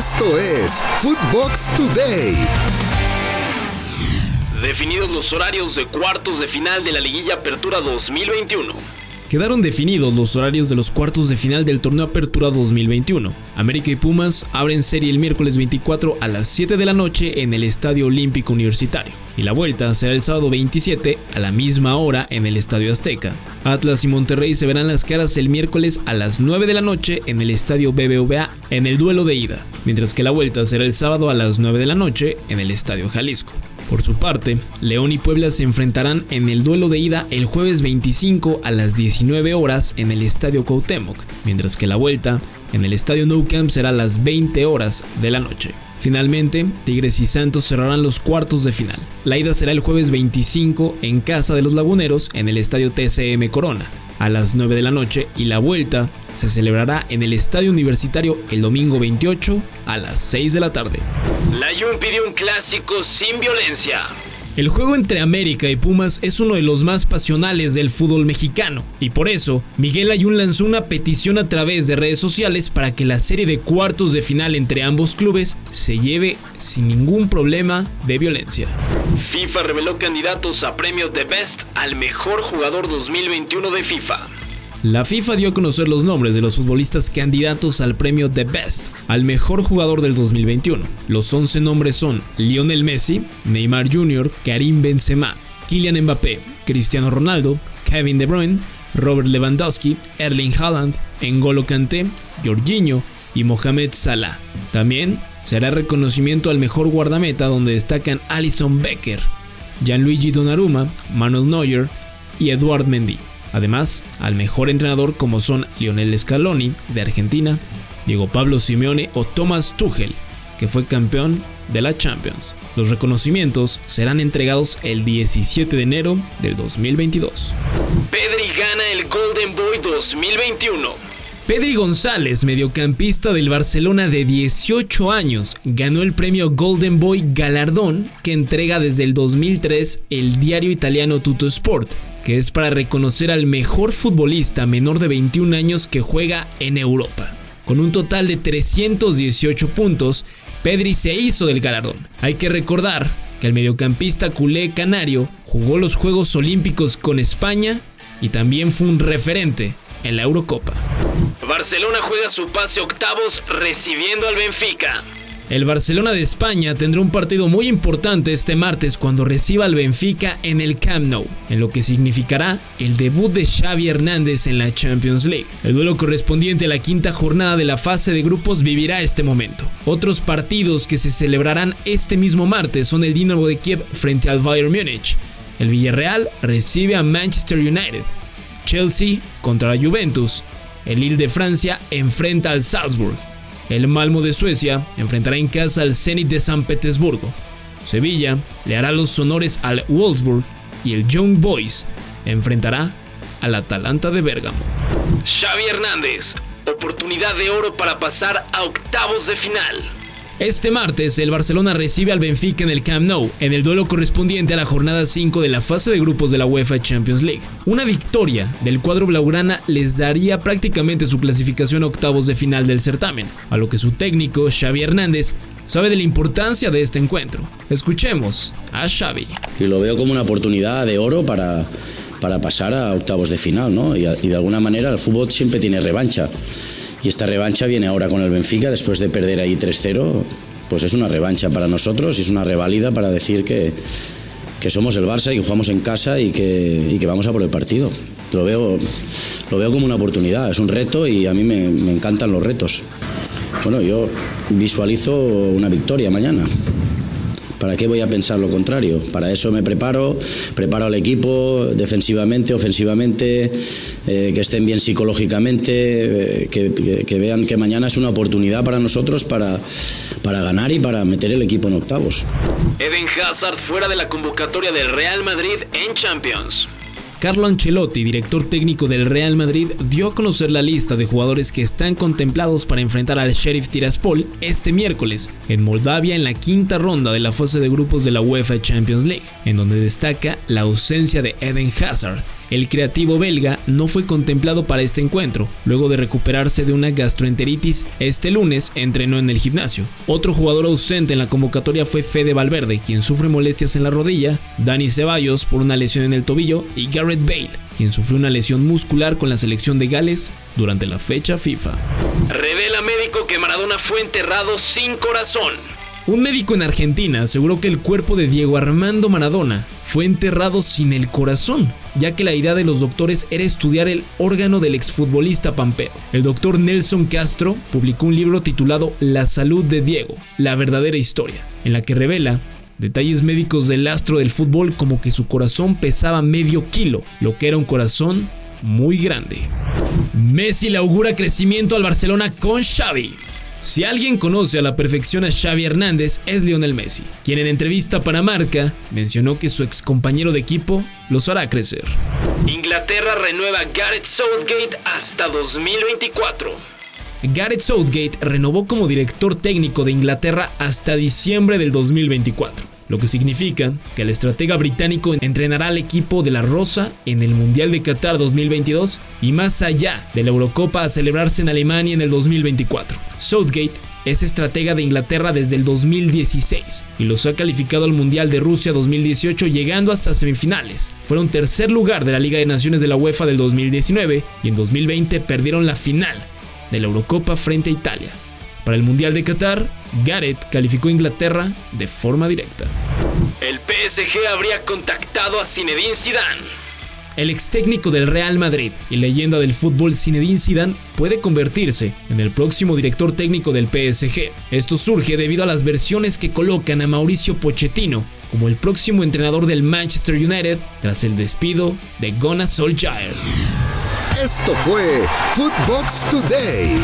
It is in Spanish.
Esto es Footbox Today. Definidos los horarios de cuartos de final de la Liguilla Apertura 2021. Quedaron definidos los horarios de los cuartos de final del torneo Apertura 2021. América y Pumas abren serie el miércoles 24 a las 7 de la noche en el Estadio Olímpico Universitario. Y la vuelta será el sábado 27 a la misma hora en el Estadio Azteca. Atlas y Monterrey se verán las caras el miércoles a las 9 de la noche en el Estadio BBVA en el duelo de ida, mientras que la vuelta será el sábado a las 9 de la noche en el Estadio Jalisco. Por su parte, León y Puebla se enfrentarán en el duelo de ida el jueves 25 a las 19 horas en el Estadio Cuauhtémoc, mientras que la vuelta en el Estadio Nou Camp será a las 20 horas de la noche. Finalmente, Tigres y Santos cerrarán los cuartos de final. La ida será el jueves 25 en casa de los Laguneros en el Estadio TCM Corona, a las 9 de la noche y la vuelta se celebrará en el Estadio Universitario el domingo 28 a las 6 de la tarde. La Jun pidió un clásico sin violencia. El juego entre América y Pumas es uno de los más pasionales del fútbol mexicano, y por eso Miguel Ayun lanzó una petición a través de redes sociales para que la serie de cuartos de final entre ambos clubes se lleve sin ningún problema de violencia. FIFA reveló candidatos a premio de Best al mejor jugador 2021 de FIFA. La FIFA dio a conocer los nombres de los futbolistas candidatos al premio The Best, al mejor jugador del 2021. Los 11 nombres son Lionel Messi, Neymar Jr., Karim Benzema, Kylian Mbappé, Cristiano Ronaldo, Kevin De Bruyne, Robert Lewandowski, Erling Haaland, N'Golo Kanté, Jorginho y Mohamed Salah. También será reconocimiento al mejor guardameta donde destacan Alison Becker, Gianluigi Donnarumma, Manuel Neuer y Eduard Mendy. Además, al mejor entrenador como son Lionel Scaloni de Argentina, Diego Pablo Simeone o Thomas Tuchel, que fue campeón de la Champions. Los reconocimientos serán entregados el 17 de enero del 2022. Pedri gana el Golden Boy 2021. Pedri González, mediocampista del Barcelona de 18 años, ganó el premio Golden Boy Galardón que entrega desde el 2003 el diario italiano Tutto Sport que es para reconocer al mejor futbolista menor de 21 años que juega en Europa. Con un total de 318 puntos, Pedri se hizo del galardón. Hay que recordar que el mediocampista culé canario jugó los Juegos Olímpicos con España y también fue un referente en la Eurocopa. Barcelona juega su pase octavos recibiendo al Benfica. El Barcelona de España tendrá un partido muy importante este martes cuando reciba al Benfica en el Camp Nou, en lo que significará el debut de Xavi Hernández en la Champions League. El duelo correspondiente a la quinta jornada de la fase de grupos vivirá este momento. Otros partidos que se celebrarán este mismo martes son el Dinamo de Kiev frente al Bayern Múnich. El Villarreal recibe a Manchester United. Chelsea contra la Juventus. El Lille de Francia enfrenta al Salzburg. El Malmo de Suecia enfrentará en casa al Zenit de San Petersburgo. Sevilla le hará los honores al Wolfsburg y el Young Boys enfrentará al Atalanta de Bérgamo. Xavi Hernández, oportunidad de oro para pasar a octavos de final. Este martes, el Barcelona recibe al Benfica en el Camp Nou, en el duelo correspondiente a la jornada 5 de la fase de grupos de la UEFA Champions League. Una victoria del cuadro blaugrana les daría prácticamente su clasificación a octavos de final del certamen, a lo que su técnico, Xavi Hernández, sabe de la importancia de este encuentro. Escuchemos a Xavi. Y lo veo como una oportunidad de oro para, para pasar a octavos de final, ¿no? Y, y de alguna manera el fútbol siempre tiene revancha. Y esta revancha viene ahora con el Benfica, después de perder ahí 3-0, pues es una revancha para nosotros y es una revalida para decir que, que somos el Barça y que jugamos en casa y que, y que vamos a por el partido. Lo veo, lo veo como una oportunidad, es un reto y a mí me, me encantan los retos. Bueno, yo visualizo una victoria mañana. ¿Para qué voy a pensar lo contrario? Para eso me preparo, preparo al equipo defensivamente, ofensivamente, eh, que estén bien psicológicamente, eh, que, que, vean que mañana es una oportunidad para nosotros para, para ganar y para meter el equipo en octavos. Eden Hazard fuera de la convocatoria del Real Madrid en Champions. Carlo Ancelotti, director técnico del Real Madrid, dio a conocer la lista de jugadores que están contemplados para enfrentar al Sheriff Tiraspol este miércoles en Moldavia en la quinta ronda de la fase de grupos de la UEFA Champions League, en donde destaca la ausencia de Eden Hazard, el creativo belga no fue contemplado para este encuentro. Luego de recuperarse de una gastroenteritis, este lunes entrenó en el gimnasio. Otro jugador ausente en la convocatoria fue Fede Valverde, quien sufre molestias en la rodilla, Dani Ceballos por una lesión en el tobillo y Garrett Bale, quien sufrió una lesión muscular con la selección de Gales durante la fecha FIFA. Revela médico que Maradona fue enterrado sin corazón. Un médico en Argentina aseguró que el cuerpo de Diego Armando Maradona fue enterrado sin el corazón, ya que la idea de los doctores era estudiar el órgano del exfutbolista pampero. El doctor Nelson Castro publicó un libro titulado La salud de Diego, la verdadera historia, en la que revela detalles médicos del astro del fútbol como que su corazón pesaba medio kilo, lo que era un corazón muy grande. Messi le augura crecimiento al Barcelona con Xavi. Si alguien conoce a la perfección a Xavi Hernández es Lionel Messi, quien en entrevista para Marca mencionó que su ex compañero de equipo los hará crecer. Inglaterra renueva Gareth Southgate hasta 2024. Gareth Southgate renovó como director técnico de Inglaterra hasta diciembre del 2024, lo que significa que el estratega británico entrenará al equipo de la Rosa en el Mundial de Qatar 2022 y más allá de la Eurocopa a celebrarse en Alemania en el 2024. Southgate es estratega de Inglaterra desde el 2016 y los ha calificado al Mundial de Rusia 2018 llegando hasta semifinales. Fueron tercer lugar de la Liga de Naciones de la UEFA del 2019 y en 2020 perdieron la final de la Eurocopa frente a Italia. Para el Mundial de Qatar, Gareth calificó a Inglaterra de forma directa. El PSG habría contactado a Zinedine Zidane. El ex técnico del Real Madrid y leyenda del fútbol Zinedine Zidane puede convertirse en el próximo director técnico del PSG. Esto surge debido a las versiones que colocan a Mauricio Pochettino como el próximo entrenador del Manchester United tras el despido de Gunnar Solskjaer. Esto fue Footbox Today.